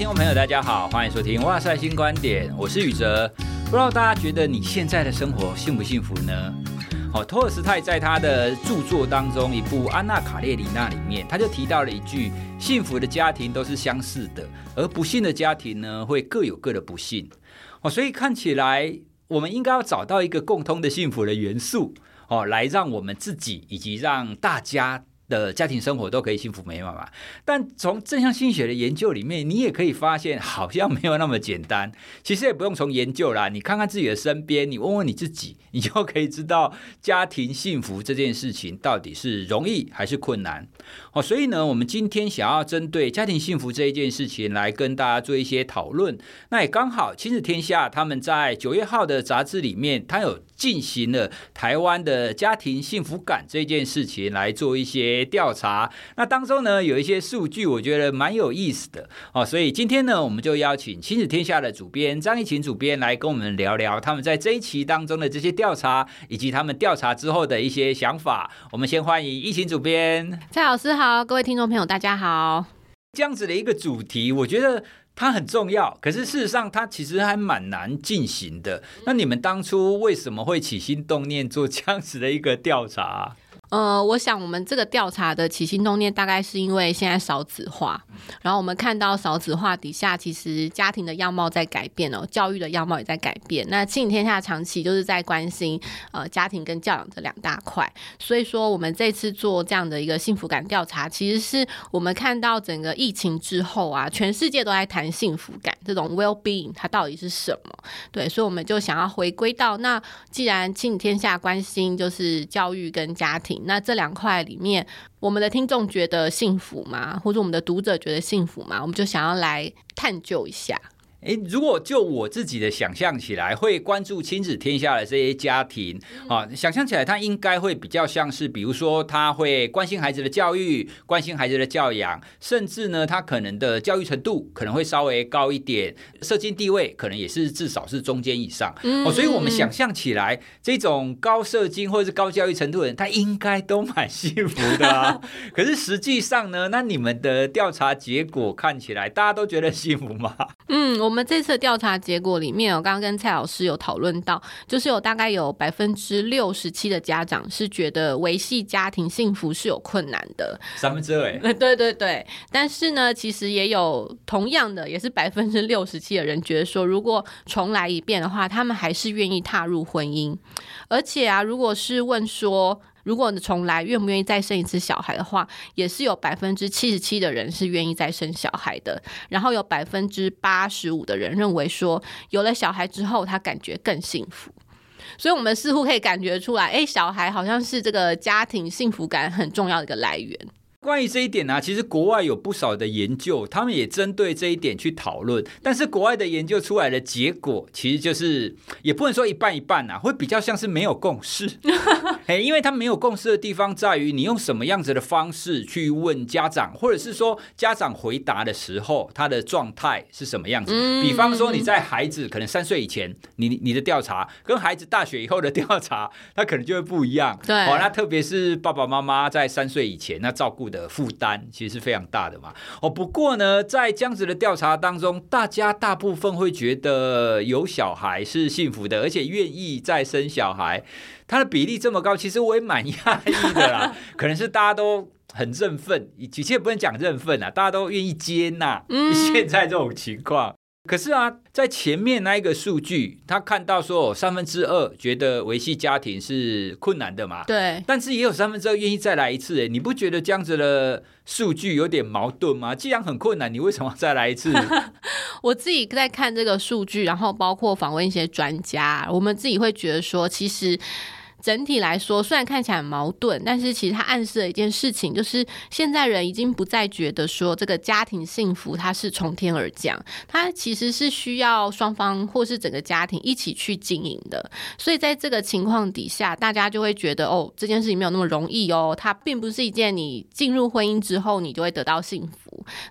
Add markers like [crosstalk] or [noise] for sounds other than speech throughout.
听众朋友，大家好，欢迎收听《哇塞新观点》，我是宇哲。不知道大家觉得你现在的生活幸不幸福呢？哦，托尔斯泰在他的著作当中一部《安娜·卡列尼娜》里面，他就提到了一句：幸福的家庭都是相似的，而不幸的家庭呢，会各有各的不幸。哦，所以看起来我们应该要找到一个共通的幸福的元素，哦，来让我们自己以及让大家。的家庭生活都可以幸福美满嘛？但从正向心理学的研究里面，你也可以发现，好像没有那么简单。其实也不用从研究啦，你看看自己的身边，你问问你自己，你就可以知道家庭幸福这件事情到底是容易还是困难。哦，所以呢，我们今天想要针对家庭幸福这一件事情来跟大家做一些讨论。那也刚好，亲子天下他们在九月号的杂志里面，他有进行了台湾的家庭幸福感这件事情来做一些。调查，那当中呢，有一些数据，我觉得蛮有意思的哦，所以今天呢，我们就邀请亲子天下的主编张一晴主编来跟我们聊聊他们在这一期当中的这些调查，以及他们调查之后的一些想法。我们先欢迎一晴主编，蔡老师好，各位听众朋友大家好。这样子的一个主题，我觉得它很重要，可是事实上它其实还蛮难进行的。那你们当初为什么会起心动念做这样子的一个调查？呃，我想我们这个调查的起心动念，大概是因为现在少子化，然后我们看到少子化底下，其实家庭的样貌在改变哦，教育的样貌也在改变。那亲子天下长期就是在关心呃家庭跟教养这两大块，所以说我们这次做这样的一个幸福感调查，其实是我们看到整个疫情之后啊，全世界都在谈幸福感这种 well being，它到底是什么？对，所以我们就想要回归到那，既然亲子天下关心就是教育跟家庭。那这两块里面，我们的听众觉得幸福吗？或者我们的读者觉得幸福吗？我们就想要来探究一下。诶，如果就我自己的想象起来，会关注亲子天下的这些家庭啊，想象起来他应该会比较像是，比如说他会关心孩子的教育，关心孩子的教养，甚至呢，他可能的教育程度可能会稍微高一点，社经地位可能也是至少是中间以上。哦，所以我们想象起来，这种高社经或者是高教育程度的人，他应该都蛮幸福的啊。[laughs] 可是实际上呢，那你们的调查结果看起来，大家都觉得幸福吗？嗯，我们这次调查结果里面，我刚刚跟蔡老师有讨论到，就是有大概有百分之六十七的家长是觉得维系家庭幸福是有困难的，三分之二。[laughs] 对对对，但是呢，其实也有同样的，也是百分之六十七的人觉得说，如果重来一遍的话，他们还是愿意踏入婚姻，而且啊，如果是问说。如果你重来，愿不愿意再生一次小孩的话，也是有百分之七十七的人是愿意再生小孩的。然后有百分之八十五的人认为说，有了小孩之后，他感觉更幸福。所以，我们似乎可以感觉出来，哎，小孩好像是这个家庭幸福感很重要的一个来源。关于这一点呢、啊，其实国外有不少的研究，他们也针对这一点去讨论。但是国外的研究出来的结果，其实就是也不能说一半一半啊，会比较像是没有共识。[laughs] 哎，因为他没有共识的地方在于，你用什么样子的方式去问家长，或者是说家长回答的时候，他的状态是什么样子。比方说你在孩子可能三岁以前，你你的调查跟孩子大学以后的调查，他可能就会不一样。对，哦，那特别是爸爸妈妈在三岁以前，那照顾的负担其实是非常大的嘛。哦，不过呢，在这样子的调查当中，大家大部分会觉得有小孩是幸福的，而且愿意再生小孩。它的比例这么高，其实我也蛮压抑的啦。[laughs] 可能是大家都很振奋，其实也不能讲振奋啊，大家都愿意接纳现在这种情况。可是啊，在前面那一个数据，他看到说三分之二觉得维系家庭是困难的嘛？对。但是也有三分之二愿意再来一次，哎，你不觉得这样子的数据有点矛盾吗？既然很困难，你为什么要再来一次？[laughs] 我自己在看这个数据，然后包括访问一些专家，我们自己会觉得说，其实。整体来说，虽然看起来很矛盾，但是其实它暗示了一件事情，就是现在人已经不再觉得说这个家庭幸福它是从天而降，它其实是需要双方或是整个家庭一起去经营的。所以在这个情况底下，大家就会觉得哦，这件事情没有那么容易哦，它并不是一件你进入婚姻之后你就会得到幸福，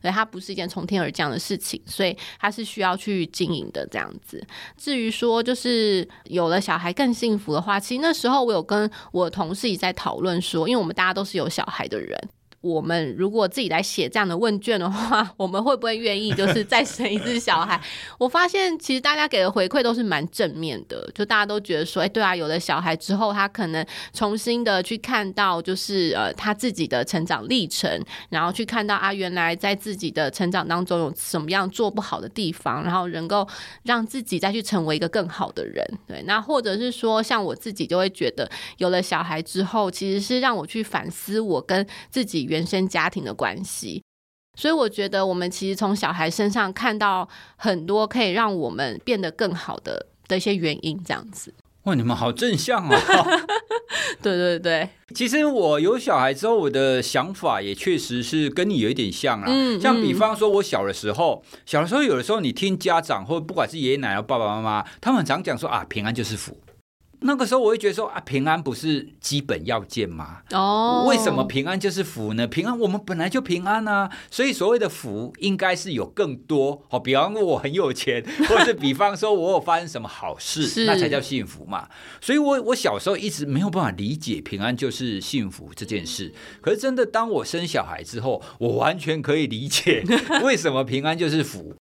所以它不是一件从天而降的事情，所以它是需要去经营的这样子。至于说就是有了小孩更幸福的话，其实那时候。我有跟我同事也在讨论说，因为我们大家都是有小孩的人，我们如果自己来写这样的问卷的话，我们会不会愿意就是再生一只小孩？[laughs] 我发现其实大家给的回馈都是蛮正面的，就大家都觉得说，哎，对啊，有了小孩之后，他可能重新的去看到就是呃他自己的成长历程，然后去看到啊原来在自己的成长当中有什么样做不好的地方，然后能够让自己再去成为一个更好的人。对，那或者是说像我自己就会觉得，有了小孩之后，其实是让我去反思我跟自己原生家庭的关系，所以我觉得我们其实从小孩身上看到很多可以让我们变得更好的的一些原因，这样子。哇，你们好正向哦！[laughs] 对 [laughs] 对对，其实我有小孩之后，我的想法也确实是跟你有一点像啊。嗯，像比方说，我小的时候，小的时候有的时候，你听家长或不管是爷爷奶奶、爸爸妈妈，他们常讲说啊，平安就是福。那个时候我会觉得说啊，平安不是基本要件吗？哦，为什么平安就是福呢？平安我们本来就平安啊，所以所谓的福应该是有更多。好，比方说我很有钱，[laughs] 或者是比方说我有发生什么好事，那才叫幸福嘛。所以我我小时候一直没有办法理解平安就是幸福这件事。可是真的当我生小孩之后，我完全可以理解 [laughs] 为什么平安就是福。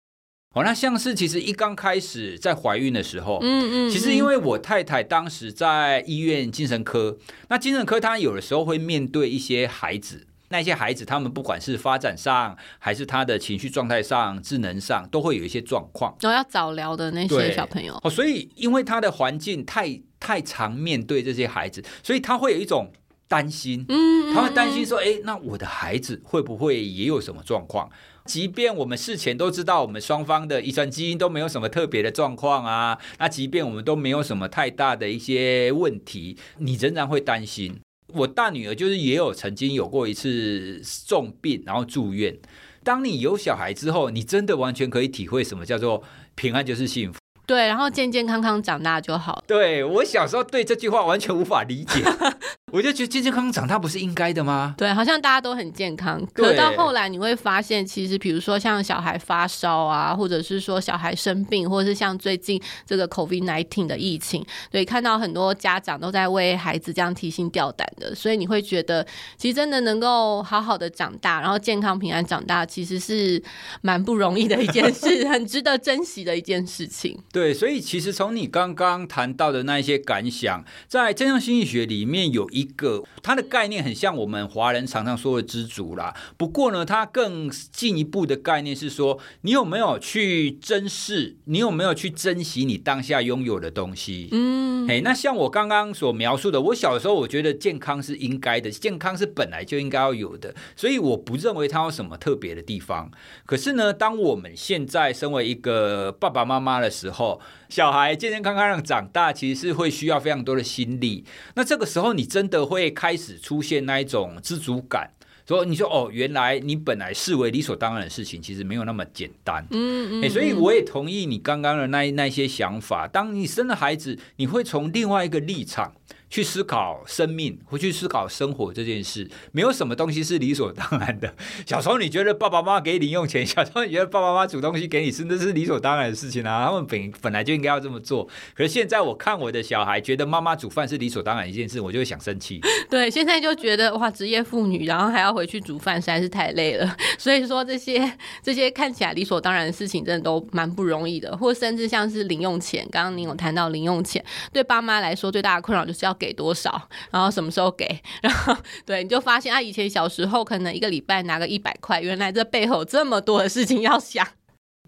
哦，那像是其实一刚开始在怀孕的时候，嗯嗯，其实因为我太太当时在医院精神科，那精神科他有的时候会面对一些孩子，那些孩子他们不管是发展上，还是他的情绪状态上、智能上，都会有一些状况，都要早疗的那些小朋友。哦，所以因为他的环境太太常面对这些孩子，所以他会有一种担心，嗯，他会担心说，哎，那我的孩子会不会也有什么状况？即便我们事前都知道，我们双方的遗传基因都没有什么特别的状况啊，那即便我们都没有什么太大的一些问题，你仍然会担心。我大女儿就是也有曾经有过一次重病，然后住院。当你有小孩之后，你真的完全可以体会什么叫做平安就是幸福。对，然后健健康康长大就好。对，我小时候对这句话完全无法理解。[laughs] 我就觉得健健康康长大不是应该的吗？对，好像大家都很健康。可到后来你会发现，其实比如说像小孩发烧啊，或者是说小孩生病，或者是像最近这个 COVID-19 的疫情，对，看到很多家长都在为孩子这样提心吊胆的，所以你会觉得，其实真的能够好好的长大，然后健康平安长大，其实是蛮不容易的一件事，[laughs] 很值得珍惜的一件事情。对，所以其实从你刚刚谈到的那一些感想，在正向心理学里面有一个，它的概念很像我们华人常常说的知足啦。不过呢，它更进一步的概念是说，你有没有去珍视，你有没有去珍惜你当下拥有的东西？嗯，嘿，那像我刚刚所描述的，我小时候我觉得健康是应该的，健康是本来就应该要有的，所以我不认为它有什么特别的地方。可是呢，当我们现在身为一个爸爸妈妈的时候，小孩健健康康的长大，其实是会需要非常多的心力。那这个时候，你真的会开始出现那一种知足感，所以你说哦，原来你本来视为理所当然的事情，其实没有那么简单。嗯嗯，嗯。所以我也同意你刚刚的那那些想法。当你生了孩子，你会从另外一个立场。去思考生命，或去思考生活这件事，没有什么东西是理所当然的。小时候你觉得爸爸妈妈给你零用钱，小时候你觉得爸爸妈妈煮东西给你吃，那是理所当然的事情啊，他们本本来就应该要这么做。可是现在我看我的小孩，觉得妈妈煮饭是理所当然一件事，我就会想生气。[laughs] 对，现在就觉得哇，职业妇女，然后还要回去煮饭，实在是太累了。所以说这些 [laughs] 这些看起来理所当然的事情，真的都蛮不容易的。或甚至像是零用钱，刚刚您有谈到零用钱，对爸妈来说最大的困扰就是要。给多少，然后什么时候给，[laughs] 然后对，你就发现啊，以前小时候可能一个礼拜拿个一百块，原来这背后这么多的事情要想。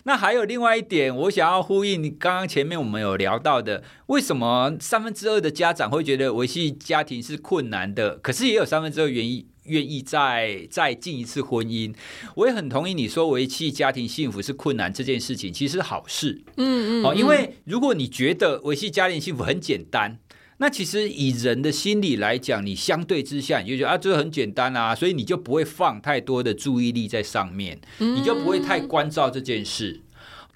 那还有另外一点，我想要呼应你刚刚前面我们有聊到的，为什么三分之二的家长会觉得维系家庭是困难的？可是也有三分之二原因。愿意再再进一次婚姻，我也很同意你说维系家庭幸福是困难这件事情，其实是好事。嗯嗯，哦，因为如果你觉得维系家庭幸福很简单。那其实以人的心理来讲，你相对之下，你就觉得啊，这个很简单啊，所以你就不会放太多的注意力在上面，你就不会太关照这件事。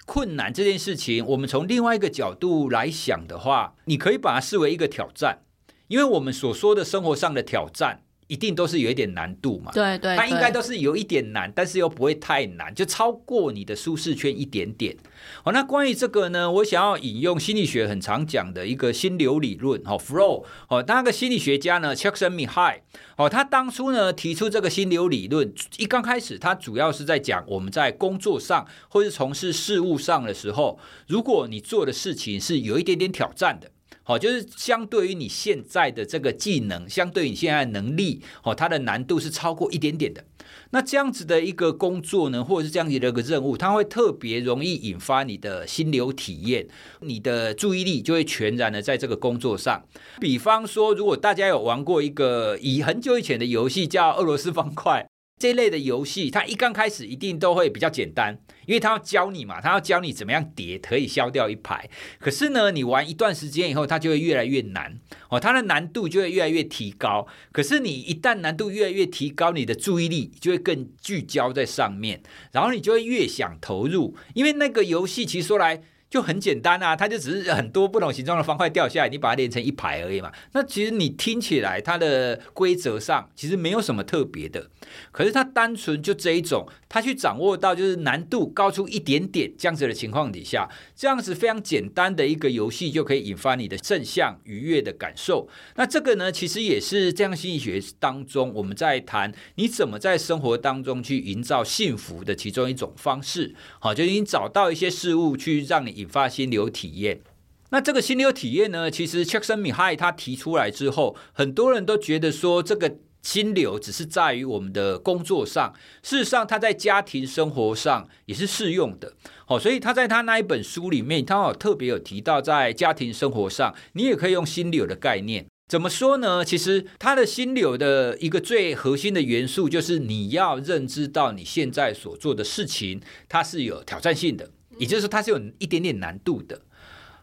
困难这件事情，我们从另外一个角度来想的话，你可以把它视为一个挑战，因为我们所说的生活上的挑战，一定都是有一点难度嘛，对对，它应该都是有一点难，但是又不会太难，就超过你的舒适圈一点点。好，那关于这个呢，我想要引用心理学很常讲的一个心流理论，哦，flow，哦，那个心理学家呢，Csikszentmihalyi，哦，他当初呢提出这个心流理论，一刚开始他主要是在讲我们在工作上或是从事事务上的时候，如果你做的事情是有一点点挑战的。好，就是相对于你现在的这个技能，相对于你现在的能力，哦，它的难度是超过一点点的。那这样子的一个工作呢，或者是这样子的一个任务，它会特别容易引发你的心流体验，你的注意力就会全然的在这个工作上。比方说，如果大家有玩过一个以很久以前的游戏叫俄罗斯方块。这类的游戏，它一刚开始一定都会比较简单，因为它要教你嘛，它要教你怎么样叠可以消掉一排。可是呢，你玩一段时间以后，它就会越来越难哦，它的难度就会越来越提高。可是你一旦难度越来越提高，你的注意力就会更聚焦在上面，然后你就会越想投入，因为那个游戏其实说来。就很简单啊，它就只是很多不同形状的方块掉下来，你把它连成一排而已嘛。那其实你听起来它的规则上其实没有什么特别的，可是它单纯就这一种，它去掌握到就是难度高出一点点这样子的情况底下，这样子非常简单的一个游戏就可以引发你的正向愉悦的感受。那这个呢，其实也是这样心理学当中我们在谈你怎么在生活当中去营造幸福的其中一种方式。好，就已经找到一些事物去让你发心流体验，那这个心流体验呢，其实 Csikszentmihalyi 他提出来之后，很多人都觉得说，这个心流只是在于我们的工作上，事实上他在家庭生活上也是适用的。好，所以他在他那一本书里面，他有特别有提到，在家庭生活上，你也可以用心流的概念。怎么说呢？其实他的心流的一个最核心的元素，就是你要认知到你现在所做的事情，它是有挑战性的。也就是说，它是有一点点难度的。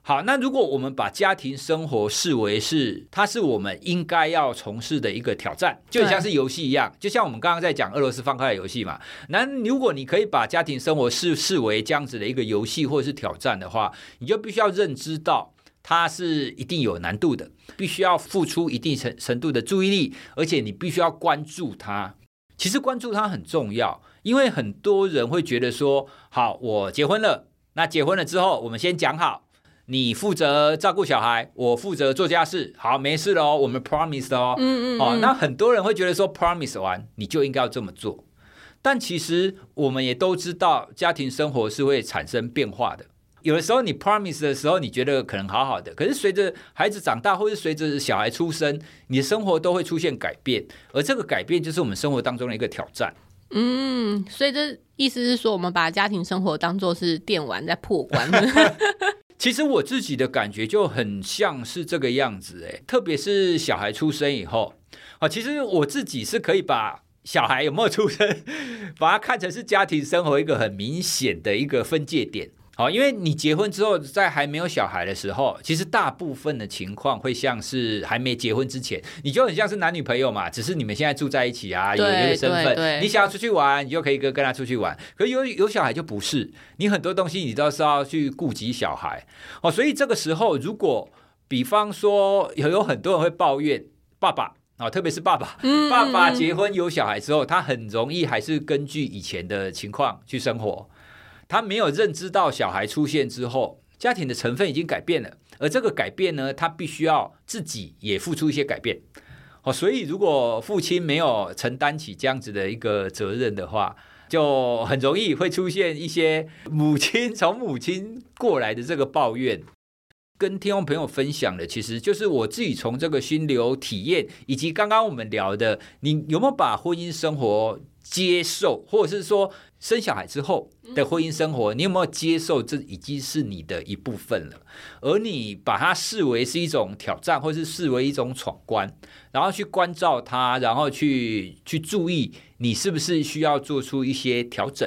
好，那如果我们把家庭生活视为是，它是我们应该要从事的一个挑战，就像是游戏一样，就像我们刚刚在讲俄罗斯方块的游戏嘛。那如果你可以把家庭生活视视为这样子的一个游戏或者是挑战的话，你就必须要认知到它是一定有难度的，必须要付出一定程程度的注意力，而且你必须要关注它。其实关注它很重要。因为很多人会觉得说，好，我结婚了，那结婚了之后，我们先讲好，你负责照顾小孩，我负责做家事，好，没事了哦，我们 promise 哦，嗯嗯，哦，那很多人会觉得说，promise 完你就应该要这么做，但其实我们也都知道，家庭生活是会产生变化的，有的时候你 promise 的时候，你觉得可能好好的，可是随着孩子长大，或是随着小孩出生，你的生活都会出现改变，而这个改变就是我们生活当中的一个挑战。嗯，所以这意思是说，我们把家庭生活当做是电玩在破关。[laughs] 其实我自己的感觉就很像是这个样子，哎，特别是小孩出生以后，啊，其实我自己是可以把小孩有没有出生，把它看成是家庭生活一个很明显的一个分界点。好，因为你结婚之后，在还没有小孩的时候，其实大部分的情况会像是还没结婚之前，你就很像是男女朋友嘛，只是你们现在住在一起啊，有一个身份，你想要出去玩，你就可以跟跟他出去玩。可有有小孩就不是，你很多东西你都是要去顾及小孩哦，所以这个时候，如果比方说有有很多人会抱怨爸爸啊，特别是爸爸，爸爸结婚有小孩之后，他很容易还是根据以前的情况去生活。他没有认知到小孩出现之后，家庭的成分已经改变了，而这个改变呢，他必须要自己也付出一些改变。哦，所以如果父亲没有承担起这样子的一个责任的话，就很容易会出现一些母亲从母亲过来的这个抱怨。跟听众朋友分享的，其实就是我自己从这个心流体验，以及刚刚我们聊的，你有没有把婚姻生活接受，或者是说，生小孩之后的婚姻生活，你有没有接受？这已经是你的一部分了。而你把它视为是一种挑战，或是视为一种闯关，然后去关照它，然后去去注意，你是不是需要做出一些调整？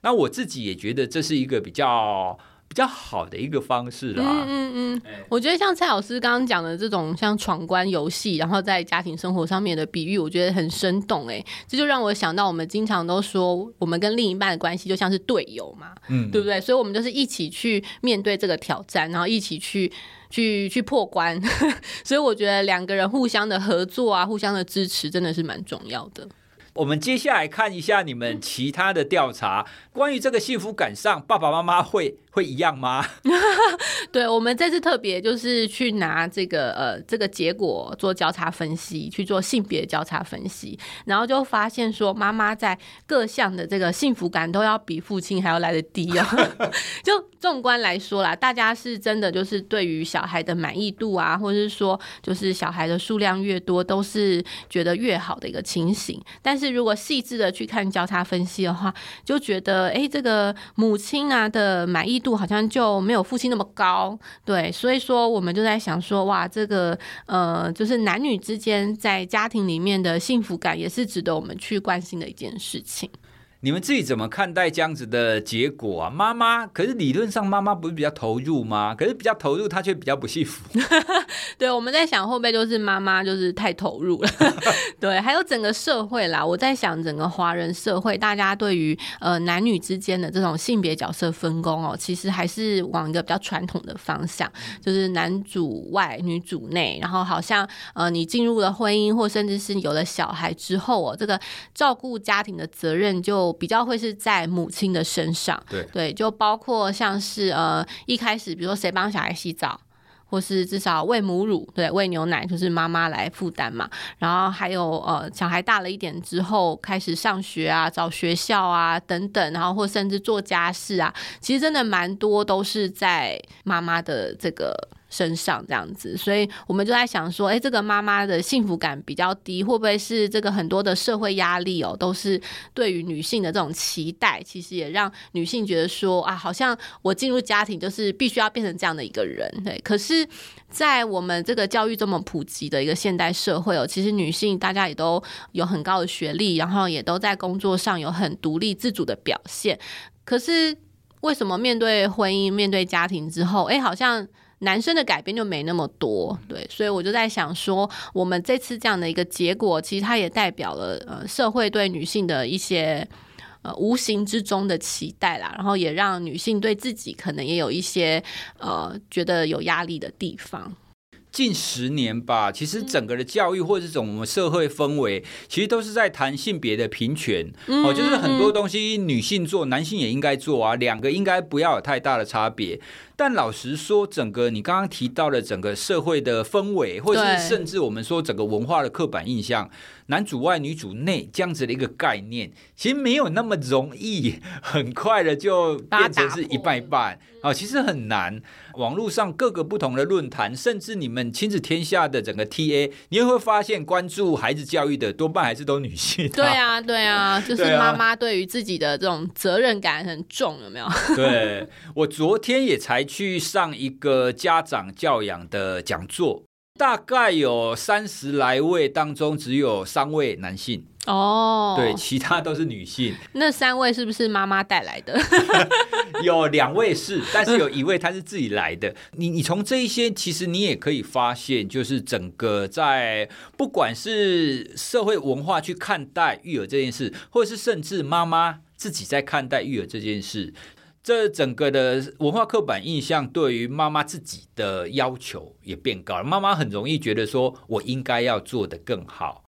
那我自己也觉得这是一个比较。比较好的一个方式啦。嗯嗯嗯，我觉得像蔡老师刚刚讲的这种像闯关游戏，然后在家庭生活上面的比喻，我觉得很生动哎。这就让我想到，我们经常都说，我们跟另一半的关系就像是队友嘛，嗯，对不对？所以，我们就是一起去面对这个挑战，然后一起去。去去破关。[laughs] 所以我觉得两个人互相的合作啊，互相的支持，真的是蛮重要的。我们接下来看一下你们其他的调查，关于这个幸福感上，爸爸妈妈会会一样吗？[laughs] 对，我们这次特别就是去拿这个呃这个结果做交叉分析，去做性别交叉分析，然后就发现说，妈妈在各项的这个幸福感都要比父亲还要来得低哦。[laughs] [laughs] 就纵观来说啦，大家是真的就是对于小孩的满意度啊，或者是说就是小孩的数量越多，都是觉得越好的一个情形，但是。是，如果细致的去看交叉分析的话，就觉得，哎，这个母亲啊的满意度好像就没有父亲那么高，对，所以说我们就在想说，哇，这个呃，就是男女之间在家庭里面的幸福感，也是值得我们去关心的一件事情。你们自己怎么看待这样子的结果啊？妈妈，可是理论上妈妈不是比较投入吗？可是比较投入，她却比较不幸福。[laughs] 对，我们在想会不会就是妈妈就是太投入了？[laughs] 对，还有整个社会啦，我在想整个华人社会，大家对于呃男女之间的这种性别角色分工哦，其实还是往一个比较传统的方向，就是男主外女主内，然后好像呃你进入了婚姻，或甚至是有了小孩之后哦，这个照顾家庭的责任就比较会是在母亲的身上，对对，就包括像是呃一开始，比如说谁帮小孩洗澡，或是至少喂母乳，对，喂牛奶就是妈妈来负担嘛。然后还有呃小孩大了一点之后，开始上学啊，找学校啊等等，然后或甚至做家事啊，其实真的蛮多都是在妈妈的这个。身上这样子，所以我们就在想说，哎，这个妈妈的幸福感比较低，会不会是这个很多的社会压力哦，都是对于女性的这种期待，其实也让女性觉得说啊，好像我进入家庭就是必须要变成这样的一个人。对，可是，在我们这个教育这么普及的一个现代社会哦，其实女性大家也都有很高的学历，然后也都在工作上有很独立自主的表现。可是为什么面对婚姻、面对家庭之后，哎，好像男生的改变就没那么多，对，所以我就在想说，我们这次这样的一个结果，其实它也代表了呃社会对女性的一些呃无形之中的期待啦，然后也让女性对自己可能也有一些呃觉得有压力的地方。近十年吧，其实整个的教育或者这种我们社会氛围，其实都是在谈性别的平权哦，就是很多东西女性做，男性也应该做啊，两个应该不要有太大的差别。但老实说，整个你刚刚提到的整个社会的氛围，或者是甚至我们说整个文化的刻板印象，男主外女主内这样子的一个概念，其实没有那么容易，[laughs] 很快的就变成是一半一半啊，其实很难。网络上各个不同的论坛，甚至你们亲子天下的整个 TA，你也会发现关注孩子教育的多半还是都女性。对啊，对啊，[laughs] 就是妈妈对于自己的这种责任感很重，有没有？对，我昨天也才。去上一个家长教养的讲座，大概有三十来位，当中只有三位男性哦，对，其他都是女性。[laughs] 那三位是不是妈妈带来的？[laughs] 有两位是，但是有一位她是自己来的。你你从这一些，其实你也可以发现，就是整个在不管是社会文化去看待育儿这件事，或者是甚至妈妈自己在看待育儿这件事。这整个的文化刻板印象对于妈妈自己的要求也变高了，妈妈很容易觉得说，我应该要做得更好。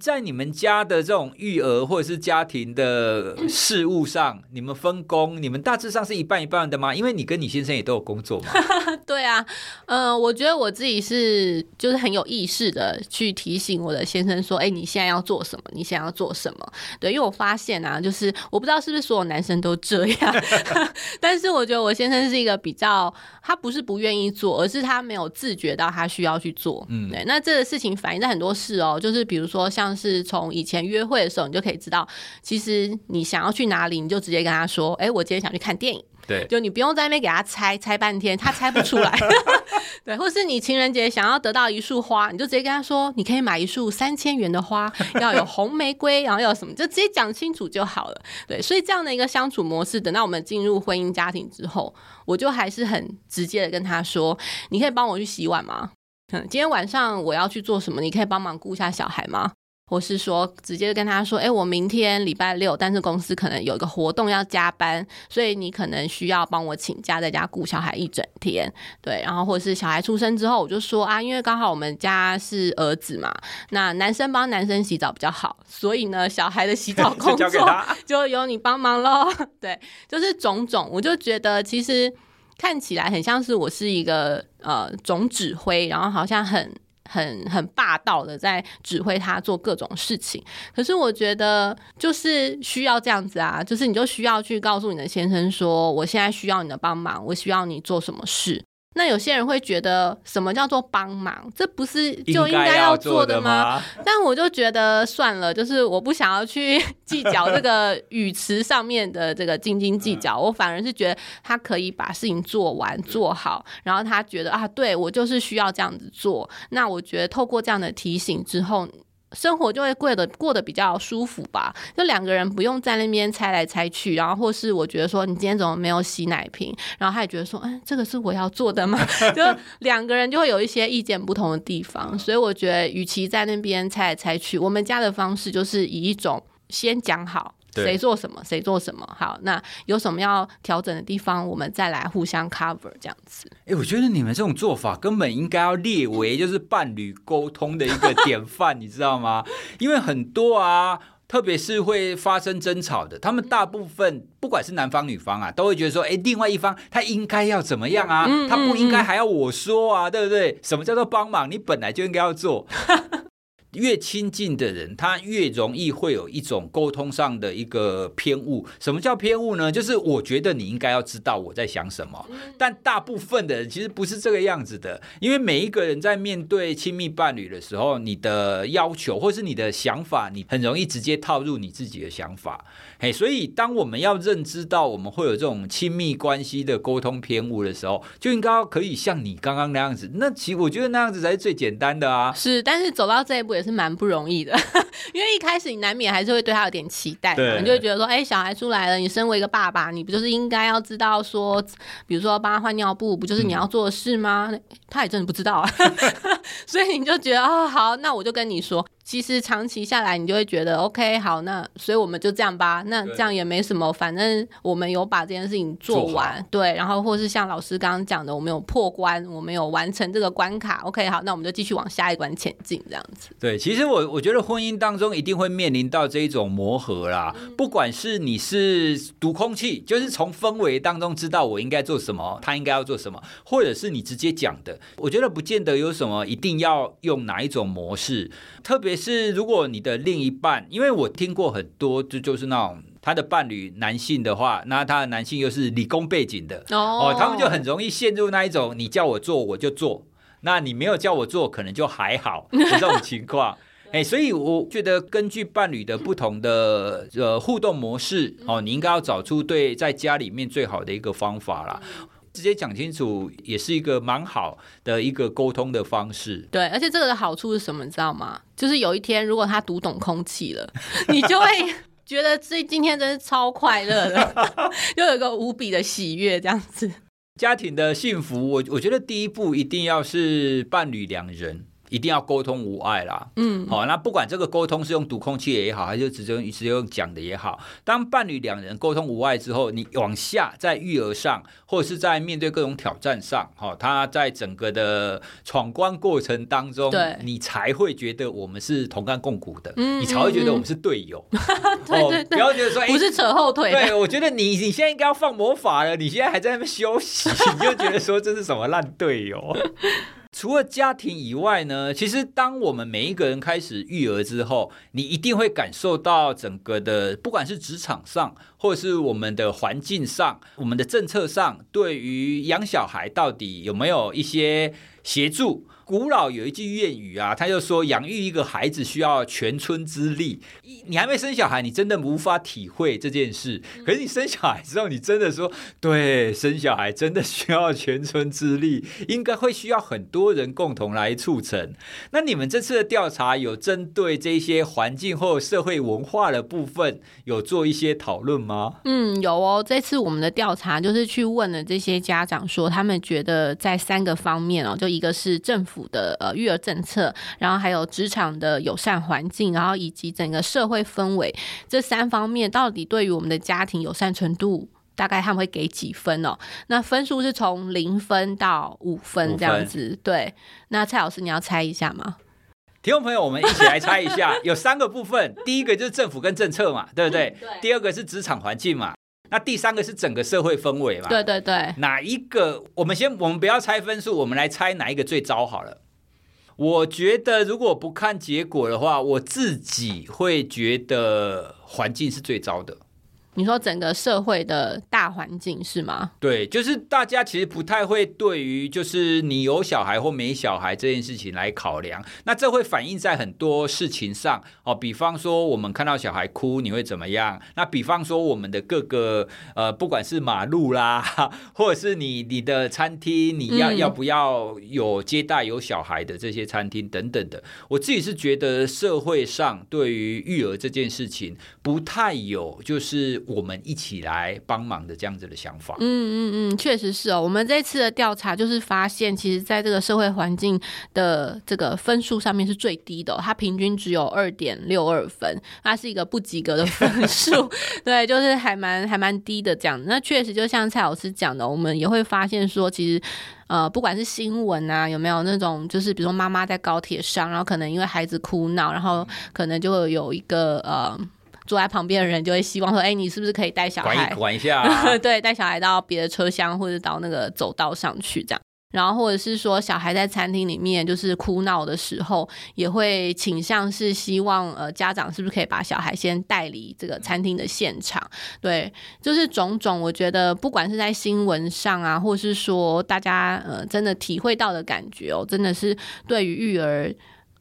在你们家的这种育儿或者是家庭的事务上，你们分工，你们大致上是一半一半的吗？因为你跟你先生也都有工作嘛。[laughs] 对啊，嗯、呃，我觉得我自己是就是很有意识的去提醒我的先生说，哎，你现在要做什么？你现在要做什么？对，因为我发现啊，就是我不知道是不是所有男生都这样，[laughs] 但是我觉得我先生是一个比较，他不是不愿意做，而是他没有自觉到他需要去做。嗯，对，那这个事情反映在很多事哦，就是比如说像。像是从以前约会的时候，你就可以知道，其实你想要去哪里，你就直接跟他说：“哎，我今天想去看电影。”对，就你不用在那边给他猜猜半天，他猜不出来。[laughs] 对，或是你情人节想要得到一束花，你就直接跟他说：“你可以买一束三千元的花，要有红玫瑰，然后要什么，就直接讲清楚就好了。”对，所以这样的一个相处模式，等到我们进入婚姻家庭之后，我就还是很直接的跟他说：“你可以帮我去洗碗吗？嗯，今天晚上我要去做什么？你可以帮忙顾一下小孩吗？”或是说直接跟他说，哎，我明天礼拜六，但是公司可能有一个活动要加班，所以你可能需要帮我请假，在家顾小孩一整天。对，然后或者是小孩出生之后，我就说啊，因为刚好我们家是儿子嘛，那男生帮男生洗澡比较好，所以呢，小孩的洗澡 [laughs] 工作 [laughs] 就由你帮忙喽。对，就是种种，我就觉得其实看起来很像是我是一个呃总指挥，然后好像很。很很霸道的在指挥他做各种事情，可是我觉得就是需要这样子啊，就是你就需要去告诉你的先生说，我现在需要你的帮忙，我需要你做什么事。那有些人会觉得什么叫做帮忙？这不是就应该要做的吗？但我就觉得算了，就是我不想要去 [laughs] 计较这个 [laughs] 语词上面的这个斤斤计较，我反而是觉得他可以把事情做完做好，然后他觉得啊，对，我就是需要这样子做。那我觉得透过这样的提醒之后。生活就会过得过得比较舒服吧，就两个人不用在那边猜来猜去，然后或是我觉得说你今天怎么没有洗奶瓶，然后他也觉得说，哎，这个是我要做的吗？[laughs] 就两个人就会有一些意见不同的地方，所以我觉得与其在那边猜来猜去，我们家的方式就是以一种先讲好。谁做什么，谁做什么。好，那有什么要调整的地方，我们再来互相 cover 这样子。哎、欸，我觉得你们这种做法根本应该要列为就是伴侣沟通的一个典范，你知道吗？[laughs] 因为很多啊，特别是会发生争吵的，他们大部分不管是男方女方啊，都会觉得说，哎、欸，另外一方他应该要怎么样啊？嗯、他不应该还要我说啊，嗯、对不对？什么叫做帮忙？你本来就应该要做。[laughs] 越亲近的人，他越容易会有一种沟通上的一个偏误。什么叫偏误呢？就是我觉得你应该要知道我在想什么，但大部分的人其实不是这个样子的。因为每一个人在面对亲密伴侣的时候，你的要求或是你的想法，你很容易直接套入你自己的想法。嘿，所以当我们要认知到我们会有这种亲密关系的沟通偏误的时候，就应该可以像你刚刚那样子。那其实我觉得那样子才是最简单的啊。是，但是走到这一步也是蛮不容易的，因为一开始你难免还是会对他有点期待你就会觉得说，哎、欸，小孩出来了，你身为一个爸爸，你不就是应该要知道说，比如说帮他换尿布，不就是你要做的事吗？嗯、他也真的不知道啊，[laughs] 所以你就觉得哦，好，那我就跟你说。其实长期下来，你就会觉得 OK，好，那所以我们就这样吧。那这样也没什么，反正我们有把这件事情做完，做。对。然后或是像老师刚刚讲的，我们有破关，我们有完成这个关卡。OK，好，那我们就继续往下一关前进，这样子。对，其实我我觉得婚姻当中一定会面临到这一种磨合啦。嗯、不管是你是读空气，就是从氛围当中知道我应该做什么，他应该要做什么，或者是你直接讲的，我觉得不见得有什么一定要用哪一种模式，特别。也是，如果你的另一半，因为我听过很多，就就是那种他的伴侣男性的话，那他的男性又是理工背景的哦，哦，他们就很容易陷入那一种，你叫我做我就做，那你没有叫我做，可能就还好这种情况。[laughs] 哎，所以我觉得根据伴侣的不同的呃互动模式哦，你应该要找出对在家里面最好的一个方法啦。直接讲清楚也是一个蛮好的一个沟通的方式。对，而且这个的好处是什么，你知道吗？就是有一天如果他读懂空气了，[laughs] 你就会觉得这今天真是超快乐的，[laughs] 又有一个无比的喜悦，这样子。家庭的幸福，我我觉得第一步一定要是伴侣两人。一定要沟通无碍啦，嗯，好，那不管这个沟通是用读空气也好，还是直接直接用讲的也好，当伴侣两人沟通无碍之后，你往下在育儿上，或者是在面对各种挑战上，哈，他在整个的闯关过程当中，对，你才会觉得我们是同甘共苦的，嗯，你才会觉得我们是队友，[laughs] 对对对，不要觉得说不是扯后腿，对，我觉得你你现在应该要放魔法了，你现在还在那边休息，[laughs] 你就觉得说这是什么烂队友。除了家庭以外呢，其实当我们每一个人开始育儿之后，你一定会感受到整个的，不管是职场上，或者是我们的环境上，我们的政策上，对于养小孩到底有没有一些协助？古老有一句谚语啊，他就说养育一个孩子需要全村之力。你还没生小孩，你真的无法体会这件事。可是你生小孩之后，你真的说，对，生小孩真的需要全村之力，应该会需要很多人共同来促成。那你们这次的调查有针对这些环境或社会文化的部分有做一些讨论吗？嗯，有哦。这次我们的调查就是去问了这些家长，说他们觉得在三个方面哦，就一个是政府。府的呃育儿政策，然后还有职场的友善环境，然后以及整个社会氛围这三方面，到底对于我们的家庭友善程度，大概他们会给几分哦？那分数是从零分到五分这样子。对，那蔡老师你要猜一下吗？听众朋友，我们一起来猜一下，有三个部分，第一个就是政府跟政策嘛，对不对？[laughs] 对。第二个是职场环境嘛，那第三个是整个社会氛围嘛。对对对。哪一个？我们先，我们不要猜分数，我们来猜哪一个最糟好了。我觉得如果不看结果的话，我自己会觉得环境是最糟的。你说整个社会的大环境是吗？对，就是大家其实不太会对于就是你有小孩或没小孩这件事情来考量，那这会反映在很多事情上哦。比方说，我们看到小孩哭，你会怎么样？那比方说，我们的各个 [laughs] 呃，不管是马路啦，[laughs] 或者是你你的餐厅，你要、嗯、要不要有接待有小孩的这些餐厅等等的，我自己是觉得社会上对于育儿这件事情不太有，就是。我们一起来帮忙的这样子的想法。嗯嗯嗯，确实是哦。我们这次的调查就是发现，其实在这个社会环境的这个分数上面是最低的哦，它平均只有二点六二分，它是一个不及格的分数。[laughs] 对，就是还蛮还蛮低的这样。那确实就像蔡老师讲的，我们也会发现说，其实呃，不管是新闻啊，有没有那种就是比如说妈妈在高铁上，然后可能因为孩子哭闹，然后可能就会有一个呃。坐在旁边的人就会希望说：“哎，你是不是可以带小孩管一管一下啊？[laughs] 对，带小孩到别的车厢或者到那个走道上去这样。然后或者是说，小孩在餐厅里面就是哭闹的时候，也会倾向是希望呃家长是不是可以把小孩先带离这个餐厅的现场？对，就是种种，我觉得不管是在新闻上啊，或是说大家呃真的体会到的感觉哦，真的是对于育儿，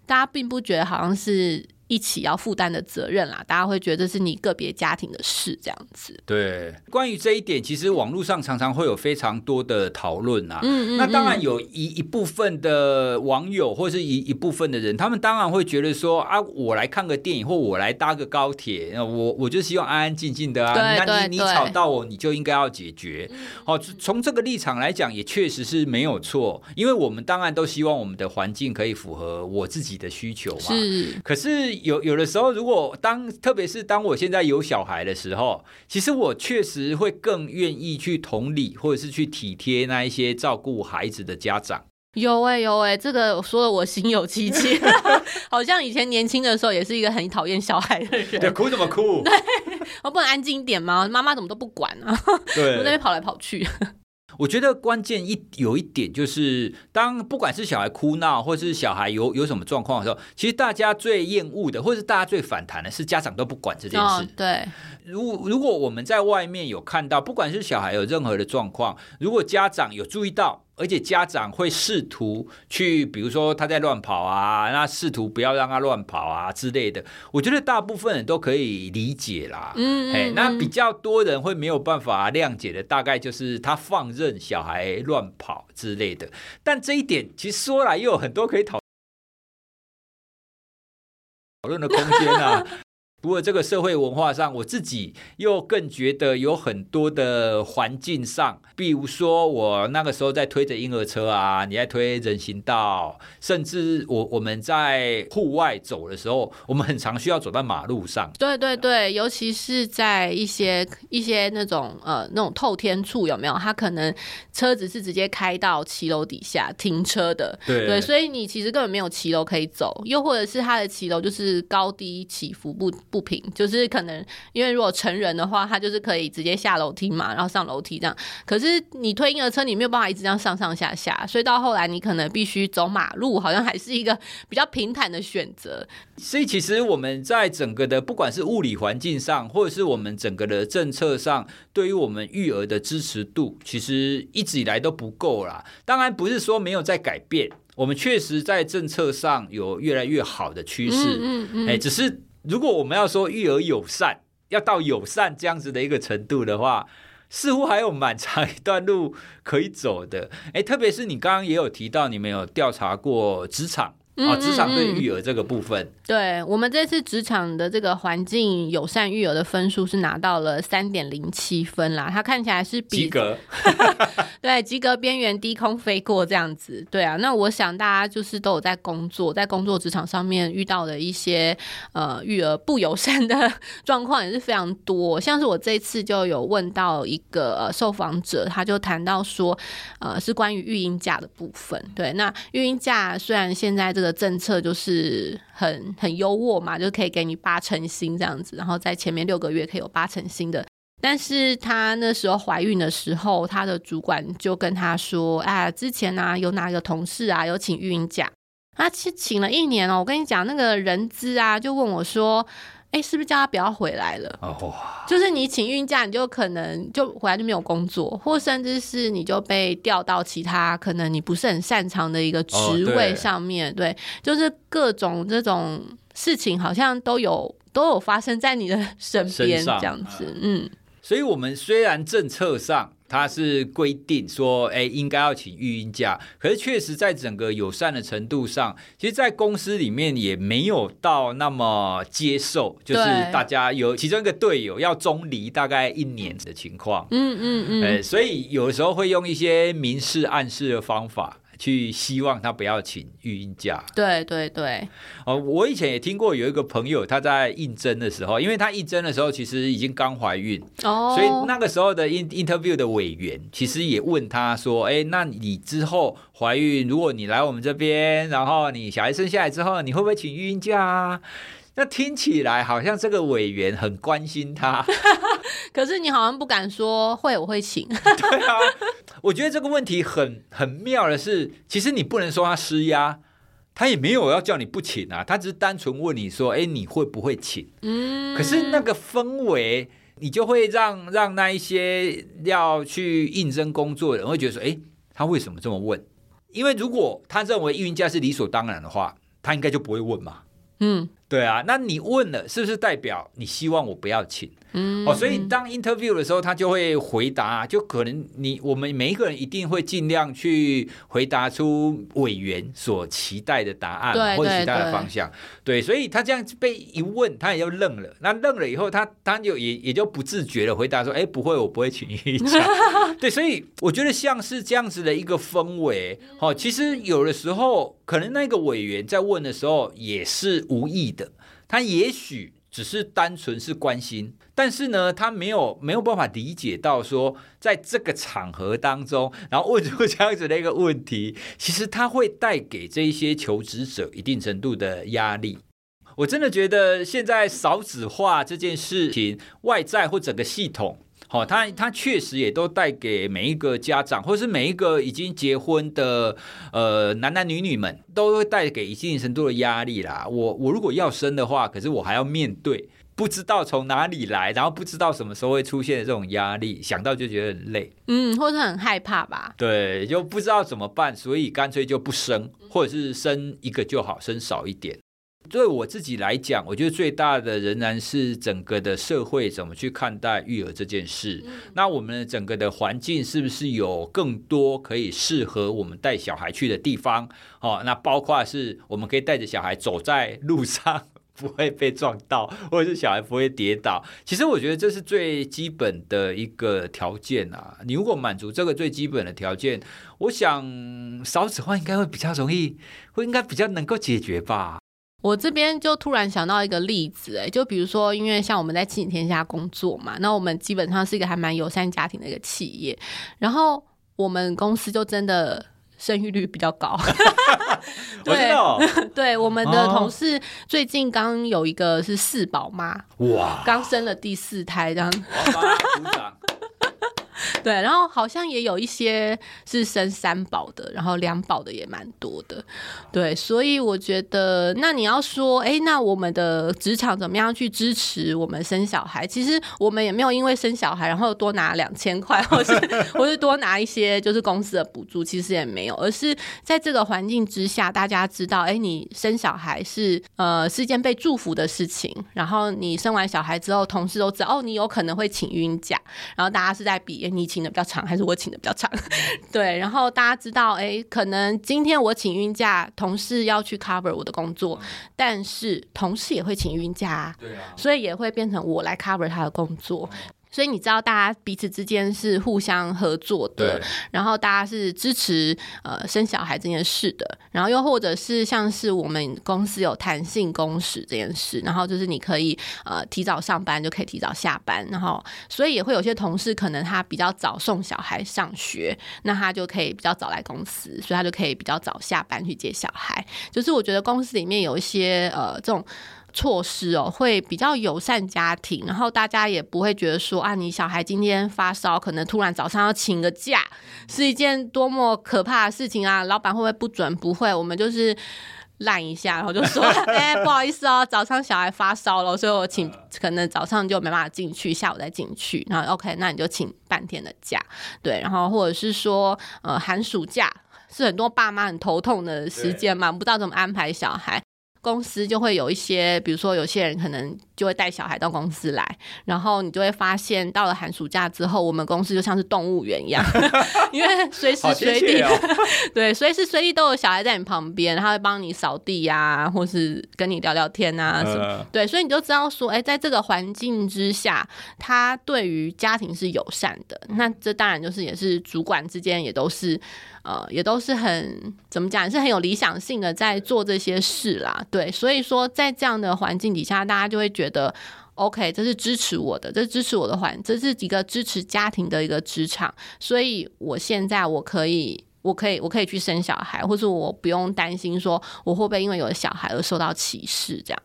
大家并不觉得好像是。”一起要负担的责任啦，大家会觉得这是你个别家庭的事，这样子。对，关于这一点，其实网络上常常会有非常多的讨论啊。嗯嗯。那当然有一一部分的网友或是一一部分的人，他们当然会觉得说啊，我来看个电影或我来搭个高铁，我我就希望安安静静的啊。那你你吵到我，你就应该要解决。好，从这个立场来讲，也确实是没有错，因为我们当然都希望我们的环境可以符合我自己的需求嘛。是。可是。有有的时候，如果当特别是当我现在有小孩的时候，其实我确实会更愿意去同理，或者是去体贴那一些照顾孩子的家长。有哎、欸、有哎、欸，这个说的我心有戚戚，[laughs] 好像以前年轻的时候也是一个很讨厌小孩的人。对，哭怎么哭？[laughs] 对，我不能安静点吗？妈妈怎么都不管啊？对，我在那边跑来跑去。我觉得关键一有一点就是，当不管是小孩哭闹，或是小孩有有什么状况的时候，其实大家最厌恶的，或是大家最反弹的是家长都不管这件事。哦、对，如如果我们在外面有看到，不管是小孩有任何的状况，如果家长有注意到。而且家长会试图去，比如说他在乱跑啊，那试图不要让他乱跑啊之类的。我觉得大部分人都可以理解啦。嗯，嗯，嗯，那比较多人会没有办法谅解的，大概就是他放任小孩乱跑之类的。但这一点其实说来又有很多可以讨讨论的空间啊。不过这个社会文化上，我自己又更觉得有很多的环境上，比如说我那个时候在推着婴儿车啊，你在推人行道，甚至我我们在户外走的时候，我们很常需要走在马路上。对对对，尤其是在一些一些那种呃那种透天处有没有？它可能车子是直接开到骑楼底下停车的。对对，所以你其实根本没有骑楼可以走，又或者是它的骑楼就是高低起伏不。不平，就是可能因为如果成人的话，他就是可以直接下楼梯嘛，然后上楼梯这样。可是你推婴儿车，你没有办法一直这样上上下下，所以到后来你可能必须走马路，好像还是一个比较平坦的选择。所以其实我们在整个的不管是物理环境上，或者是我们整个的政策上，对于我们育儿的支持度，其实一直以来都不够啦。当然不是说没有在改变，我们确实在政策上有越来越好的趋势。嗯嗯嗯，哎，只是。如果我们要说育儿友善，要到友善这样子的一个程度的话，似乎还有蛮长一段路可以走的。诶，特别是你刚刚也有提到，你们有调查过职场。哦，职场对育儿这个部分，对我们这次职场的这个环境友善育儿的分数是拿到了三点零七分啦，它看起来是比及格，[laughs] 对，及格边缘低空飞过这样子，对啊，那我想大家就是都有在工作，在工作职场上面遇到的一些呃育儿不友善的状况也是非常多，像是我这次就有问到一个、呃、受访者，他就谈到说，呃，是关于育婴假的部分，对，那育婴假虽然现在这个政策就是很很优渥嘛，就可以给你八成薪这样子，然后在前面六个月可以有八成薪的。但是她那时候怀孕的时候，她的主管就跟她说：“啊，之前呢、啊、有哪个同事啊有请孕假，她请请了一年哦。我跟你讲，那个人资啊就问我说。”哎，是不是叫他不要回来了？哦，就是你请孕假，你就可能就回来就没有工作，或甚至是你就被调到其他可能你不是很擅长的一个职位上面。哦，对，对，就是各种这种事情，好像都有都有发生在你的 [laughs] 身边这样子。嗯，所以我们虽然政策上。他是规定说，哎，应该要请育婴假，可是确实在整个友善的程度上，其实，在公司里面也没有到那么接受，就是大家有其中一个队友要中离大概一年的情况，嗯嗯嗯，哎，所以有的时候会用一些明示暗示的方法。去希望他不要请育婴假。对对对。哦，我以前也听过有一个朋友，他在应征的时候，因为他应征的时候其实已经刚怀孕，哦，所以那个时候的 interview 的委员其实也问他说：“哎，那你之后怀孕，如果你来我们这边，然后你小孩生下来之后，你会不会请育婴假啊？”那听起来好像这个委员很关心他，[laughs] 可是你好像不敢说会，我会请。[laughs] 对啊，我觉得这个问题很很妙的是，其实你不能说他施压，他也没有要叫你不请啊，他只是单纯问你说，哎，你会不会请？嗯，可是那个氛围，你就会让让那一些要去应征工作的人会觉得说，哎，他为什么这么问？因为如果他认为育婴假是理所当然的话，他应该就不会问嘛。嗯。对啊，那你问了，是不是代表你希望我不要请？嗯，哦，所以当 interview 的时候，他就会回答，就可能你我们每一个人一定会尽量去回答出委员所期待的答案，对或者其他的方向。对，所以他这样被一问，他也就愣了。那愣了以后，他他就也也就不自觉的回答说：“哎，不会，我不会请育婴假。[laughs] ”对，所以我觉得像是这样子的一个氛围。哦，其实有的时候可能那个委员在问的时候也是无意的，他也许。只是单纯是关心，但是呢，他没有没有办法理解到说，在这个场合当中，然后问出这样子的一个问题，其实他会带给这一些求职者一定程度的压力。我真的觉得现在少子化这件事情，外在或整个系统。好，他他确实也都带给每一个家长，或是每一个已经结婚的呃男男女女们，都会带给一定程度的压力啦。我我如果要生的话，可是我还要面对不知道从哪里来，然后不知道什么时候会出现的这种压力，想到就觉得很累，嗯，或者很害怕吧？对，就不知道怎么办，所以干脆就不生，或者是生一个就好，生少一点。对我自己来讲，我觉得最大的仍然是整个的社会怎么去看待育儿这件事。嗯、那我们整个的环境是不是有更多可以适合我们带小孩去的地方？哦，那包括是我们可以带着小孩走在路上不会被撞到，或者是小孩不会跌倒。其实我觉得这是最基本的一个条件啊。你如果满足这个最基本的条件，我想少子化应该会比较容易，会应该比较能够解决吧。我这边就突然想到一个例子，哎，就比如说，因为像我们在亲子天下工作嘛，那我们基本上是一个还蛮友善家庭的一个企业，然后我们公司就真的生育率比较高。[laughs] 对，[laughs] 对，我们的同事最近刚有一个是四宝妈，哇，刚生了第四胎，这样。[laughs] 对，然后好像也有一些是生三宝的，然后两宝的也蛮多的。对，所以我觉得，那你要说，哎，那我们的职场怎么样去支持我们生小孩？其实我们也没有因为生小孩然后多拿两千块，或是 [laughs] 或是多拿一些就是公司的补助，其实也没有，而是在这个环境之下，大家知道，哎，你生小孩是呃是一件被祝福的事情。然后你生完小孩之后，同事都知道，哦，你有可能会请孕假，然后大家是在比。你请的比较长还是我请的比较长？[laughs] 对，然后大家知道，哎，可能今天我请孕假，同事要去 cover 我的工作，但是同事也会请孕假，对啊，所以也会变成我来 cover 他的工作。所以你知道，大家彼此之间是互相合作的，然后大家是支持呃生小孩这件事的，然后又或者是像是我们公司有弹性工时这件事，然后就是你可以呃提早上班就可以提早下班，然后所以也会有些同事可能他比较早送小孩上学，那他就可以比较早来公司，所以他就可以比较早下班去接小孩。就是我觉得公司里面有一些呃这种。措施哦，会比较友善家庭，然后大家也不会觉得说啊，你小孩今天发烧，可能突然早上要请个假，是一件多么可怕的事情啊！老板会不会不准？不会，我们就是烂一下，然后就说，[laughs] 哎、不好意思哦，早上小孩发烧了，所以我请，可能早上就没办法进去，下午再进去。然后 OK，那你就请半天的假，对，然后或者是说，呃，寒暑假是很多爸妈很头痛的时间嘛，不知道怎么安排小孩。公司就会有一些，比如说有些人可能就会带小孩到公司来，然后你就会发现，到了寒暑假之后，我们公司就像是动物园一样，[laughs] 因为随时随地，哦、[laughs] 对，随时随地都有小孩在你旁边，他会帮你扫地呀、啊，或是跟你聊聊天啊什么，呃、对，所以你就知道说，哎，在这个环境之下，他对于家庭是友善的，那这当然就是也是主管之间也都是。呃，也都是很怎么讲，是很有理想性的在做这些事啦，对，所以说在这样的环境底下，大家就会觉得，OK，这是支持我的，这是支持我的环，这是一个支持家庭的一个职场，所以我现在我可以，我可以，我可以去生小孩，或是我不用担心说我会不会因为有了小孩而受到歧视这样。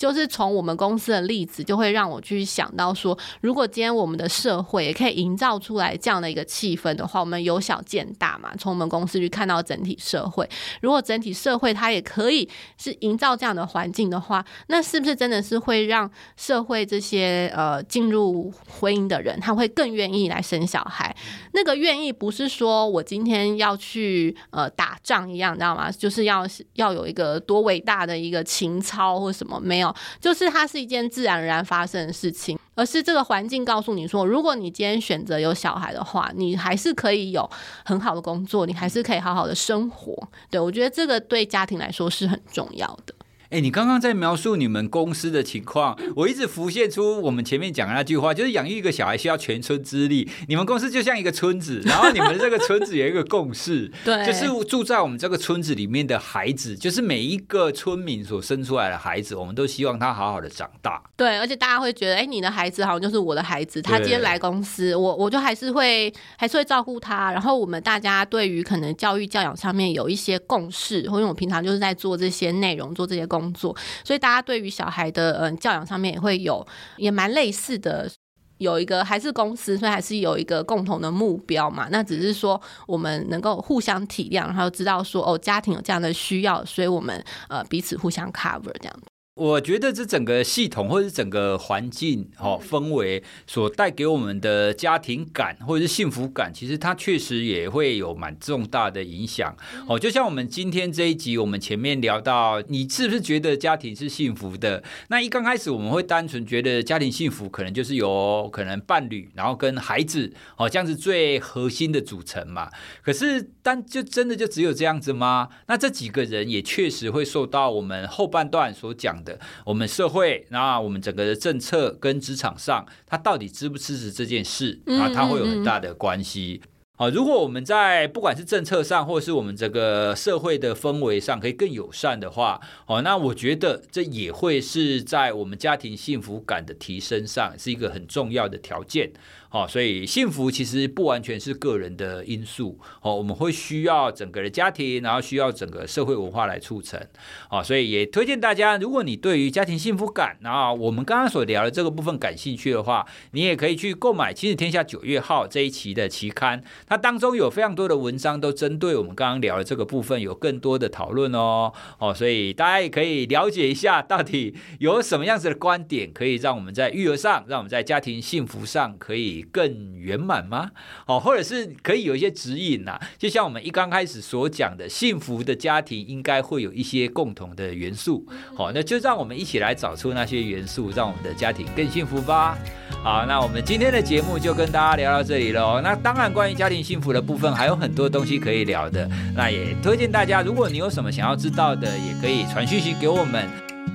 就是从我们公司的例子，就会让我去想到说，如果今天我们的社会也可以营造出来这样的一个气氛的话，我们由小见大嘛，从我们公司去看到整体社会。如果整体社会它也可以是营造这样的环境的话，那是不是真的是会让社会这些呃进入婚姻的人，他会更愿意来生小孩？那个愿意不是说我今天要去呃打仗一样，你知道吗？就是要要有一个多伟大的一个情操或什么没有。就是它是一件自然而然发生的事情，而是这个环境告诉你说，如果你今天选择有小孩的话，你还是可以有很好的工作，你还是可以好好的生活。对，我觉得这个对家庭来说是很重要的。哎，你刚刚在描述你们公司的情况，我一直浮现出我们前面讲的那句话，就是养育一个小孩需要全村之力。你们公司就像一个村子，[laughs] 然后你们这个村子有一个共识，[laughs] 对，就是住在我们这个村子里面的孩子，就是每一个村民所生出来的孩子，我们都希望他好好的长大。对，而且大家会觉得，哎，你的孩子好像就是我的孩子，他今天来公司，我我就还是会还是会照顾他。然后我们大家对于可能教育教养上面有一些共识，或因为我平常就是在做这些内容，做这些工。工作，所以大家对于小孩的嗯教养上面也会有也蛮类似的，有一个还是公司，所以还是有一个共同的目标嘛。那只是说我们能够互相体谅，然后知道说哦家庭有这样的需要，所以我们呃彼此互相 cover 这样。我觉得这整个系统或者是整个环境哦氛围所带给我们的家庭感或者是幸福感，其实它确实也会有蛮重大的影响哦。就像我们今天这一集，我们前面聊到，你是不是觉得家庭是幸福的？那一刚开始我们会单纯觉得家庭幸福可能就是有可能伴侣，然后跟孩子哦这样子最核心的组成嘛。可是，但就真的就只有这样子吗？那这几个人也确实会受到我们后半段所讲的。我们社会，那我们整个的政策跟职场上，他到底支不支持这件事啊？它会有很大的关系。啊，如果我们在不管是政策上，或是我们这个社会的氛围上，可以更友善的话，哦，那我觉得这也会是在我们家庭幸福感的提升上，是一个很重要的条件。哦，所以幸福其实不完全是个人的因素哦，我们会需要整个的家庭，然后需要整个社会文化来促成。哦，所以也推荐大家，如果你对于家庭幸福感，然后我们刚刚所聊的这个部分感兴趣的话，你也可以去购买《亲子天下》九月号这一期的期刊，它当中有非常多的文章都针对我们刚刚聊的这个部分有更多的讨论哦。哦，所以大家也可以了解一下，到底有什么样子的观点可以让我们在育儿上，让我们在家庭幸福上可以。更圆满吗？哦，或者是可以有一些指引呐、就像我们一刚开始所讲的，幸福的家庭应该会有一些共同的元素。好，那就让我们一起来找出那些元素，让我们的家庭更幸福吧。好，那我们今天的节目就跟大家聊到这里喽。那当然，关于家庭幸福的部分还有很多东西可以聊的。那也推荐大家，如果你有什么想要知道的，也可以传讯息给我们。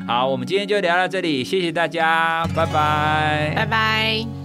好，我们今天就聊到这里，谢谢大家，拜拜，拜拜。